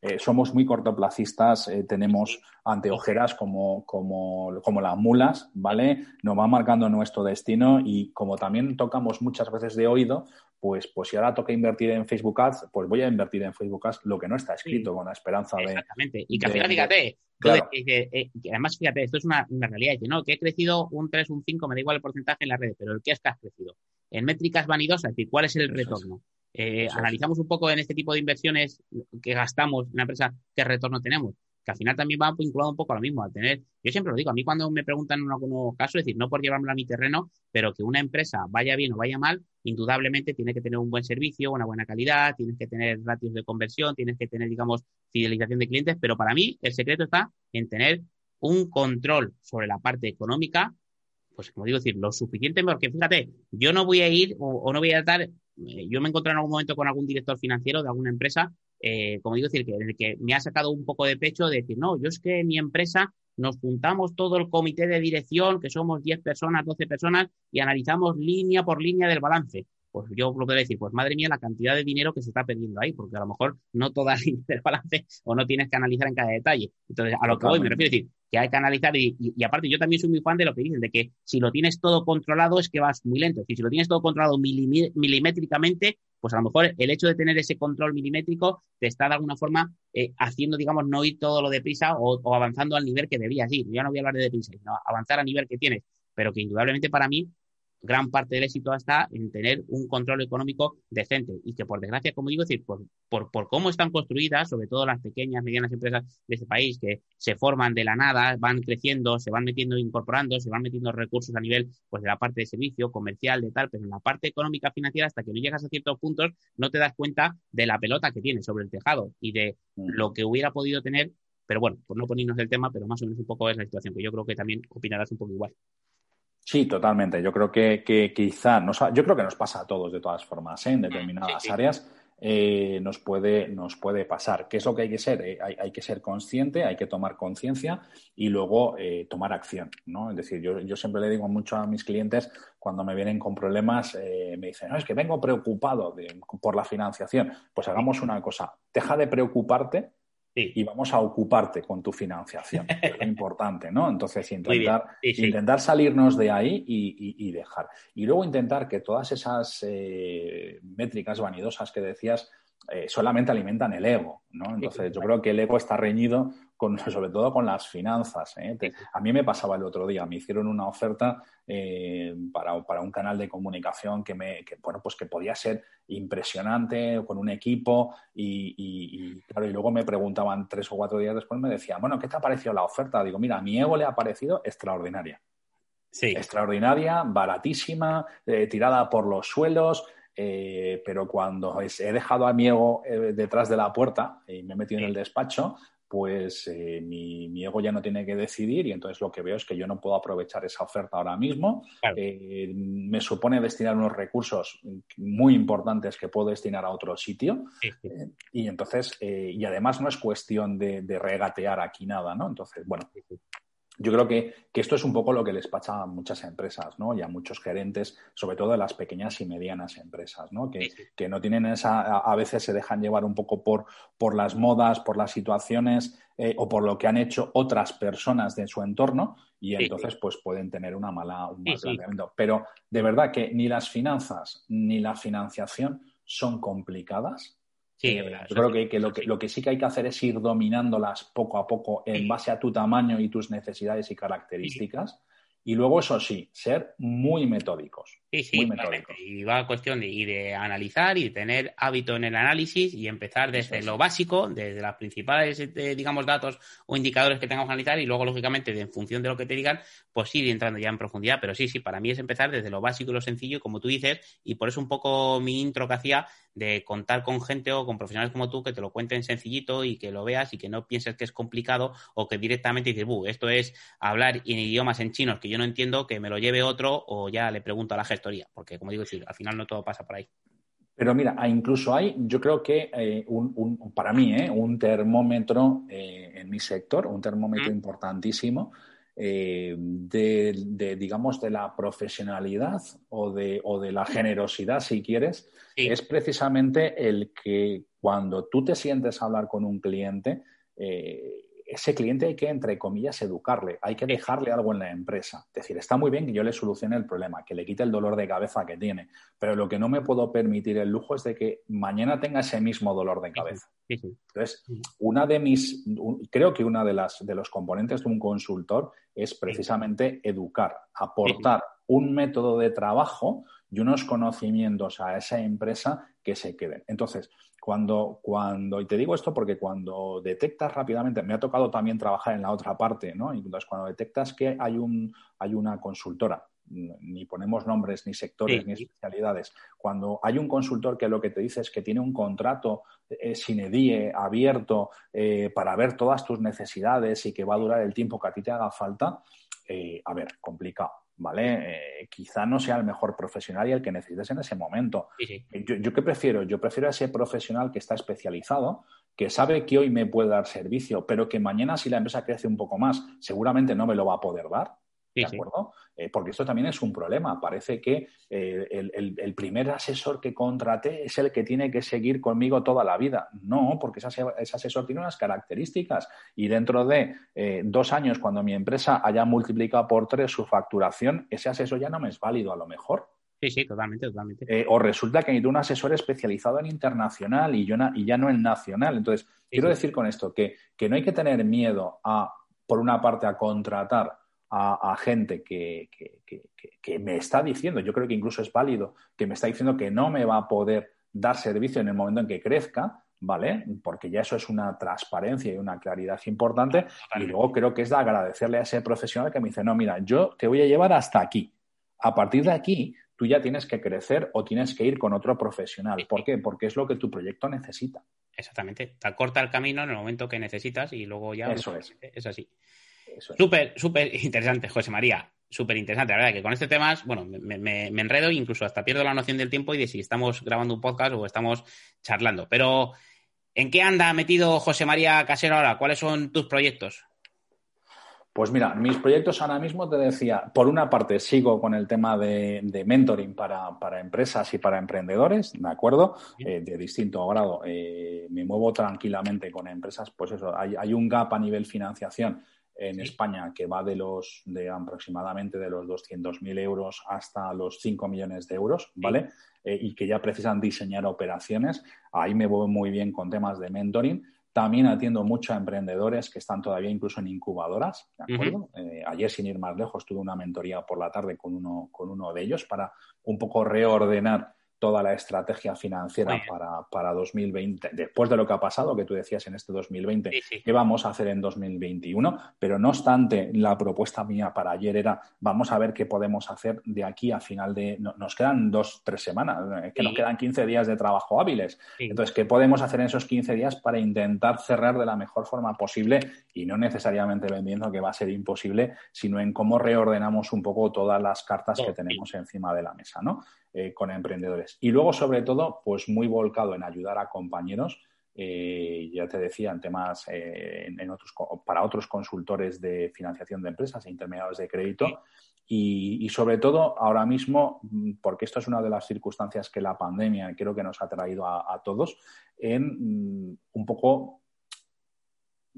Speaker 4: eh, somos muy cortoplacistas, eh, tenemos anteojeras como, como, como las mulas, ¿vale? Nos va marcando nuestro destino y como también tocamos muchas veces de oído, pues, pues si ahora toca invertir en Facebook Ads, pues voy a invertir en Facebook Ads lo que no está escrito, con la esperanza de...
Speaker 3: Exactamente. Y que al final, fíjate, además, fíjate, esto es una, realidad, ¿no? Que he crecido un 3, un 5, me da igual el porcentaje en la red, pero el que es que has crecido. En métricas vanidosas, es decir, ¿cuál es el retorno? Eh, analizamos un poco en este tipo de inversiones que gastamos en una empresa qué retorno tenemos, que al final también va vinculado un poco a lo mismo, a tener, yo siempre lo digo, a mí cuando me preguntan en algunos casos, es decir, no por llevármelo a mi terreno, pero que una empresa vaya bien o vaya mal, indudablemente tiene que tener un buen servicio, una buena calidad, tienes que tener ratios de conversión, tienes que tener, digamos, fidelización de clientes, pero para mí el secreto está en tener un control sobre la parte económica pues como digo, decir, lo suficiente, porque fíjate, yo no voy a ir o, no voy a dar, eh, yo me encontré en algún momento con algún director financiero de alguna empresa, eh, como digo, decir, que, que me ha sacado un poco de pecho de decir, no, yo es que en mi empresa nos juntamos todo el comité de dirección, que somos 10 personas, 12 personas, y analizamos línea por línea del balance pues yo lo puedo decir, pues madre mía, la cantidad de dinero que se está perdiendo ahí, porque a lo mejor no toda la línea del balance o no tienes que analizar en cada detalle. Entonces, a lo que voy, me refiero a decir que hay que analizar y, aparte yo también soy muy fan de lo que dicen, de que si lo tienes todo controlado es que vas muy lento. Es si lo tienes todo controlado milimétricamente, pues a lo mejor el hecho de tener ese control milimétrico te está de alguna forma eh, haciendo, digamos, no ir todo lo deprisa o, avanzando al nivel que debías ir. Ya no voy a hablar de deprisa, sino avanzar al nivel que tienes. Pero que indudablemente para mí gran parte del éxito está en tener un control económico decente y que por desgracia, como digo, decir, por, por, cómo están construidas, sobre todo las pequeñas, medianas empresas de este país que se forman de la nada, van creciendo, se van metiendo, incorporando, se van metiendo recursos a nivel pues de la parte de servicio, comercial, de tal, pero en la parte económica financiera, hasta que no llegas a ciertos puntos, no te das cuenta de la pelota que tienes sobre el tejado y de mm. lo que hubiera podido tener. Pero bueno, por no ponernos el tema, pero más o menos un poco es la situación, que yo creo que también opinarás un poco igual.
Speaker 4: Sí, totalmente. Yo creo que, que quizá, nos, yo creo que nos pasa a todos de todas formas, ¿eh? en determinadas áreas. Eh, nos, puede, nos puede pasar. ¿Qué es lo que hay que ser? Eh, hay, que ser consciente, hay que tomar conciencia y luego tomar acción. ¿no? Es decir, yo, yo, siempre le digo mucho a mis clientes cuando me vienen con problemas, me dicen, no, es que vengo preocupado por la financiación. Pues hagamos una cosa, deja de preocuparte y vamos a ocuparte con tu financiación. es importante, ¿no? Entonces, intentar, intentar salirnos de ahí y, dejar. Y luego intentar que todas esas eh, métricas vanidosas que decías eh, solamente alimentan el ego, ¿no? Entonces, yo creo que el ego está reñido sobre todo con las finanzas. ¿eh? a mí me pasaba el otro día, me hicieron una oferta eh, para, para, un canal de comunicación que, me, bueno, pues que podía ser impresionante, con un equipo, y, claro, y luego me preguntaban tres o cuatro días después, me decían, bueno, ¿qué te ha parecido la oferta? Digo, mira, a mi ego le ha parecido extraordinaria. Sí. Extraordinaria, baratísima, eh, tirada por los suelos, pero cuando he dejado a mi ego detrás de la puerta y me he metido en el despacho, pues eh, mi, ego ya no tiene que decidir y entonces lo que veo es que yo no puedo aprovechar esa oferta ahora mismo. Eh, me supone destinar unos recursos muy importantes que puedo destinar a otro sitio. Eh, y entonces, y además no es cuestión de, de, regatear aquí nada, ¿no? Entonces, bueno, yo creo que, esto es un poco lo que les pasa a muchas empresas, ¿no? Y a muchos gerentes, sobre todo de las pequeñas y medianas empresas, ¿no? Que, no tienen esa, a veces se dejan llevar un poco por, por las modas, por las situaciones eh, o por lo que han hecho otras personas de su entorno y entonces pues pueden tener una mala, un mal planteamiento. Pero de verdad que ni las finanzas ni la financiación son complicadas Sí, eh, yo creo que, lo que, lo que sí que hay que hacer es ir dominándolas poco a poco en base a tu tamaño y tus necesidades y características. Y luego, eso sí, ser muy metódicos.
Speaker 3: Sí, sí, Y va a cuestión de, y de analizar y de tener hábito en el análisis y empezar desde lo básico, desde las principales, eh, digamos, datos o indicadores que tengamos que analizar y luego, lógicamente, en función de lo que te digan, pues ir entrando ya en profundidad. Pero sí, sí, para mí es empezar desde lo básico y lo sencillo, como tú dices, y por eso un poco mi intro que hacía de contar con gente o con profesionales como tú que te lo cuenten sencillito y que lo veas y que no pienses que es complicado o que directamente dices, esto es hablar en idiomas en chinos que yo no entiendo, que me lo lleve otro o ya le pregunto a la gente porque como digo, al final no todo pasa por ahí.
Speaker 4: Pero mira, incluso hay, yo creo que eh, un, para mí, eh, un termómetro eh, en mi sector, un termómetro importantísimo de, digamos, de la profesionalidad o de, o de la generosidad, si quieres, es precisamente el que cuando tú te sientes a hablar con un cliente, eh, ese cliente hay que, entre comillas, educarle, hay que dejarle algo en la empresa. Es decir, está muy bien que yo le solucione el problema, que le quite el dolor de cabeza que tiene, pero lo que no me puedo permitir el lujo es de que mañana tenga ese mismo dolor de cabeza. Entonces, una de mis, creo que una de las de los componentes de un consultor es precisamente educar, aportar un método de trabajo y unos conocimientos a esa empresa que se queden. Entonces, cuando, cuando, y te digo esto porque cuando detectas rápidamente, me ha tocado también trabajar en la otra parte, ¿no? Entonces, cuando detectas que hay, un, hay una consultora, ni ponemos nombres, ni sectores, ni especialidades, cuando hay un consultor que lo que te dice es que tiene un contrato eh, sin edie abierto eh, para ver todas tus necesidades y que va a durar el tiempo que a ti te haga falta, eh, a ver, complicado. ¿Vale? Eh, quizá no sea el mejor profesional y el que necesites en ese momento. Yo, ¿Yo qué prefiero? Yo prefiero a ese profesional que está especializado, que sabe que hoy me puede dar servicio, pero que mañana si la empresa crece un poco más, seguramente no me lo va a poder dar. ¿De acuerdo? Eh, porque esto también es un problema. Parece que eh, el, primer asesor que contraté es el que tiene que seguir conmigo toda la vida. No, porque ese, asesor tiene unas características y dentro de eh, dos años, cuando mi empresa haya multiplicado por tres su facturación, ese asesor ya no me es válido a lo mejor.
Speaker 3: Sí, sí, totalmente, totalmente.
Speaker 4: o resulta que necesito un asesor especializado en internacional y, yo y ya no en nacional. Entonces, quiero decir con esto que, que no hay que tener miedo a, por una parte, a contratar a, gente que, me está diciendo, yo creo que incluso es válido, que me está diciendo que no me va a poder dar servicio en el momento en que crezca, ¿vale? Porque ya eso es una transparencia y una claridad importante. Y luego creo que es de agradecerle a ese profesional que me dice, no, mira, yo te voy a llevar hasta aquí. A partir de aquí, tú ya tienes que crecer o tienes que ir con otro profesional. ¿Por qué? Porque es lo que tu proyecto necesita.
Speaker 3: Exactamente. Te acorta el camino en el momento que necesitas y luego ya.
Speaker 4: Eso es.
Speaker 3: Es así. Súper, súper interesante, José María. Súper interesante. La verdad que con este tema, bueno, me, enredo e incluso hasta pierdo la noción del tiempo y de si estamos grabando un podcast o estamos charlando. Pero, ¿en qué anda metido José María Casero ahora? ¿Cuáles son tus proyectos?
Speaker 4: Pues mira, mis proyectos ahora mismo te decía, por una parte sigo con el tema de, mentoring para, empresas y para emprendedores, ¿de acuerdo? Eh, de distinto grado. Eh, me muevo tranquilamente con empresas, pues eso, hay, hay un gap a nivel financiación en España que va de los de aproximadamente de los 200.000 euros hasta los 5 millones de euros, ¿vale? Eh, y que ya precisan diseñar operaciones. Ahí me voy muy bien con temas de mentoring. También atiendo mucho a emprendedores que están todavía incluso en incubadoras, ¿de acuerdo? Eh, ayer, sin ir más lejos, tuve una mentoría por la tarde con uno, con uno de ellos para un poco reordenar toda la estrategia financiera para, para, 2020, después de lo que ha pasado, que tú decías en este 2020, qué vamos a hacer en 2021, pero no obstante, la propuesta mía para ayer era, vamos a ver qué podemos hacer de aquí a final de, nos quedan dos, tres semanas, eh, que nos quedan 15 días de trabajo hábiles. Entonces, ¿qué podemos hacer en esos 15 días para intentar cerrar de la mejor forma posible y no necesariamente vendiendo que va a ser imposible, sino en cómo reordenamos un poco todas las cartas que tenemos encima de la mesa, ¿no? Eh, con emprendedores. Y luego, sobre todo, pues muy volcado en ayudar a compañeros, eh, ya te decía, en temas eh, en otros, para otros consultores de financiación de empresas e intermediarios de crédito. Y, sobre todo, ahora mismo, mm, porque esto es una de las circunstancias que la pandemia creo que nos ha traído a, todos, en mm, un poco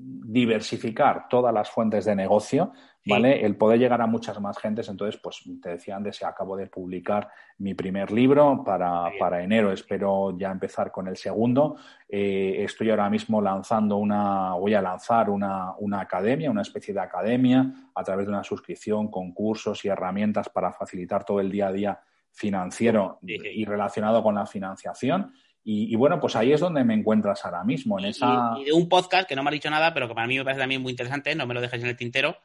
Speaker 4: diversificar todas las fuentes de negocio, ¿vale? El poder llegar a muchas más gentes. Entonces, pues te decía antes, acabo de publicar mi primer libro para, para enero. Espero ya empezar con el segundo. Eh, estoy ahora mismo lanzando una, voy a lanzar una, una academia, una especie de academia a través de una suscripción, concursos y herramientas para facilitar todo el día a día financiero y relacionado con la financiación. Y, bueno, pues ahí es donde me encuentras ahora mismo, en esa...
Speaker 3: Y, de un podcast que no me ha dicho nada, pero que para mí me parece también muy interesante, no me lo dejes en el tintero.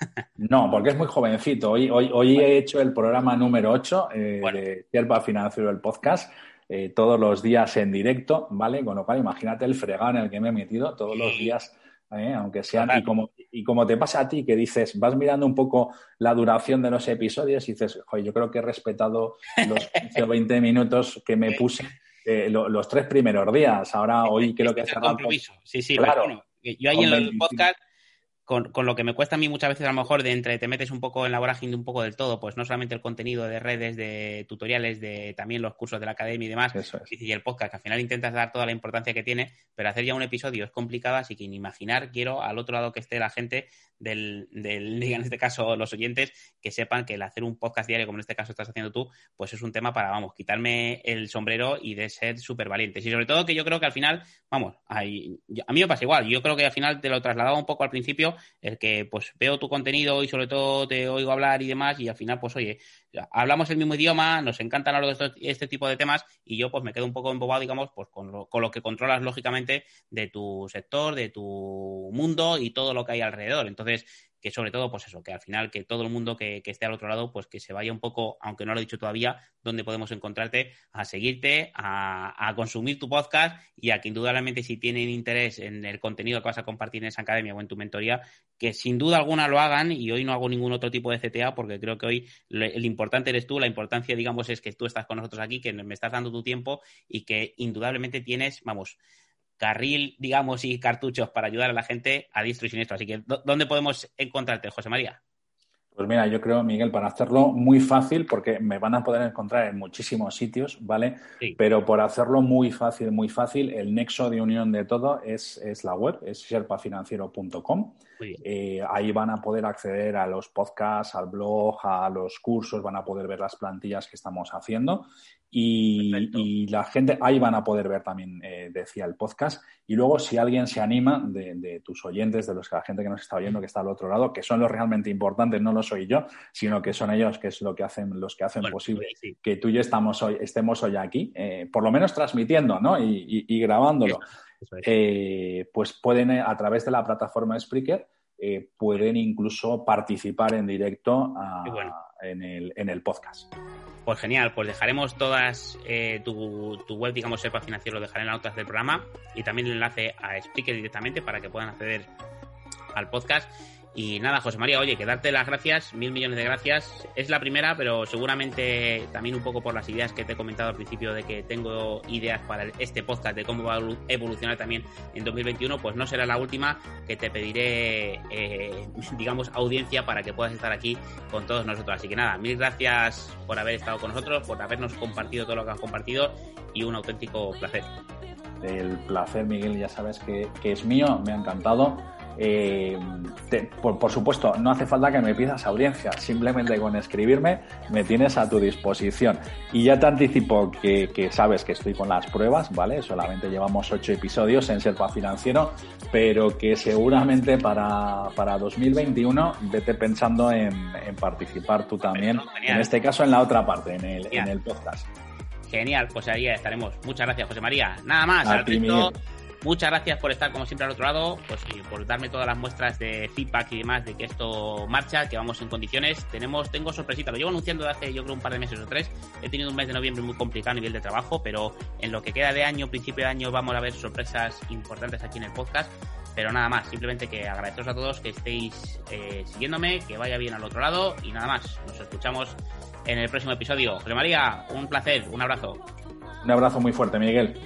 Speaker 4: no, porque es muy jovencito. Hoy, hoy, hoy he hecho el programa número 8 eh, de Sierva Financiero, el podcast, eh, todos los días en directo, ¿vale? Con lo cual, imagínate el fregado en el que me he metido todos los días, eh, aunque sean... Y como, y como te pasa a ti, que dices, vas mirando un poco la duración de los episodios y dices, yo creo que he respetado los 15 o 20 minutos que me puse eh, los tres primeros días. Ahora, hoy creo que
Speaker 3: es compromiso. Sí, sí, claro. yo ahí en el podcast con, con, lo que me cuesta a mí muchas veces a lo mejor de entre te metes un poco en la vorágine un poco del todo, pues no solamente el contenido de redes, de tutoriales, de también los cursos de la academia y demás, y el podcast, que al final intentas dar toda la importancia que tiene, pero hacer ya un episodio es complicado, así que ni imaginar quiero al otro lado que esté la gente del, del, en este caso los oyentes, que sepan que el hacer un podcast diario, como en este caso estás haciendo tú, pues es un tema para, vamos, quitarme el sombrero y de ser súper valientes. Y sobre todo que yo creo que al final, vamos, a mí me pasa igual, yo creo que al final te lo trasladaba un poco al principio, el que pues veo tu contenido y sobre todo te oigo hablar y demás y al final pues oye, hablamos el mismo idioma, nos encantan hablar de este tipo de temas y yo pues me quedo un poco embobado, digamos, pues con lo, con lo que controlas lógicamente de tu sector, de tu mundo y todo lo que hay alrededor. Entonces, que sobre todo, pues eso, que al final que todo el mundo que, esté al otro lado, pues que se vaya un poco, aunque no lo he dicho todavía, donde podemos encontrarte, a seguirte, a, consumir tu podcast y a que indudablemente si tienen interés en el contenido que vas a compartir en esa academia o en tu mentoría, que sin duda alguna lo hagan y hoy no hago ningún otro tipo de CTA porque creo que hoy el importante eres tú, la importancia, digamos, es que tú estás con nosotros aquí, que me estás dando tu tiempo y que indudablemente tienes, vamos, carril, digamos, y cartuchos para ayudar a la gente a distro y siniestro. Así que, ¿dónde podemos encontrarte, José María?
Speaker 4: Pues mira, yo creo, Miguel, para hacerlo muy fácil, porque me van a poder encontrar en muchísimos sitios, ¿vale? Pero por hacerlo muy fácil, muy fácil, el nexo de unión de todo es, la web, es sherpafinanciero.com. Eh, ahí van a poder acceder a los podcasts, al blog, a los cursos, van a poder ver las plantillas que estamos haciendo y, la gente, ahí van a poder ver también, eh, decía el podcast. Y luego, si alguien se anima, de, tus oyentes, de los que la gente que nos está oyendo, que está al otro lado, que son los realmente importantes, no lo soy yo, sino que son ellos, que es lo que hacen, los que hacen posible que tú y yo estamos hoy, estemos hoy aquí, eh, por lo menos transmitiendo, ¿no? Y, grabándolo. Eh, pues pueden, a través de la plataforma Spreaker, pueden incluso participar en directo en, el, en el podcast.
Speaker 3: Pues genial, pues dejaremos todas eh, tu, web, digamos, Serpa Financiero, lo dejaré en las notas del programa y también el enlace a Spreaker directamente para que puedan acceder al podcast. Y nada, José María, oye, que darte las gracias, mil millones de gracias. Es la primera, pero seguramente también un poco por las ideas que te he comentado al principio de que tengo ideas para este podcast de cómo va a evolucionar también en 2021, pues no será la última que te pediré, eh, digamos, audiencia para que puedas estar aquí con todos nosotros. Así que nada, mil gracias por haber estado con nosotros, por habernos compartido todo lo que has compartido y un auténtico placer.
Speaker 4: El placer, Miguel, ya sabes que, que es mío, me ha encantado eh, por, supuesto, no hace falta que me pidas audiencia, simplemente con escribirme me tienes a tu disposición. Y ya te anticipo que, sabes que estoy con las pruebas, ¿vale? Solamente llevamos ocho episodios en Serpa Financiero, pero que seguramente para, para 2021 vete pensando en, participar tú también, en este caso en la otra parte, en el, en el podcast.
Speaker 3: Genial, pues ahí estaremos. Muchas gracias, José María. Nada más,
Speaker 4: a
Speaker 3: Muchas gracias por estar como siempre al otro lado, pues y por darme todas las muestras de feedback y demás de que esto marcha, que vamos en condiciones. Tenemos, tengo sorpresita, lo llevo anunciando desde hace yo creo un par de meses o tres. He tenido un mes de noviembre muy complicado a nivel de trabajo, pero en lo que queda de año, principio de año, vamos a ver sorpresas importantes aquí en el podcast. Pero nada más, simplemente que agradeceros a todos que estéis eh, siguiéndome, que vaya bien al otro lado y nada más. Nos escuchamos en el próximo episodio. José María, un placer, un abrazo.
Speaker 4: Un abrazo muy fuerte, Miguel.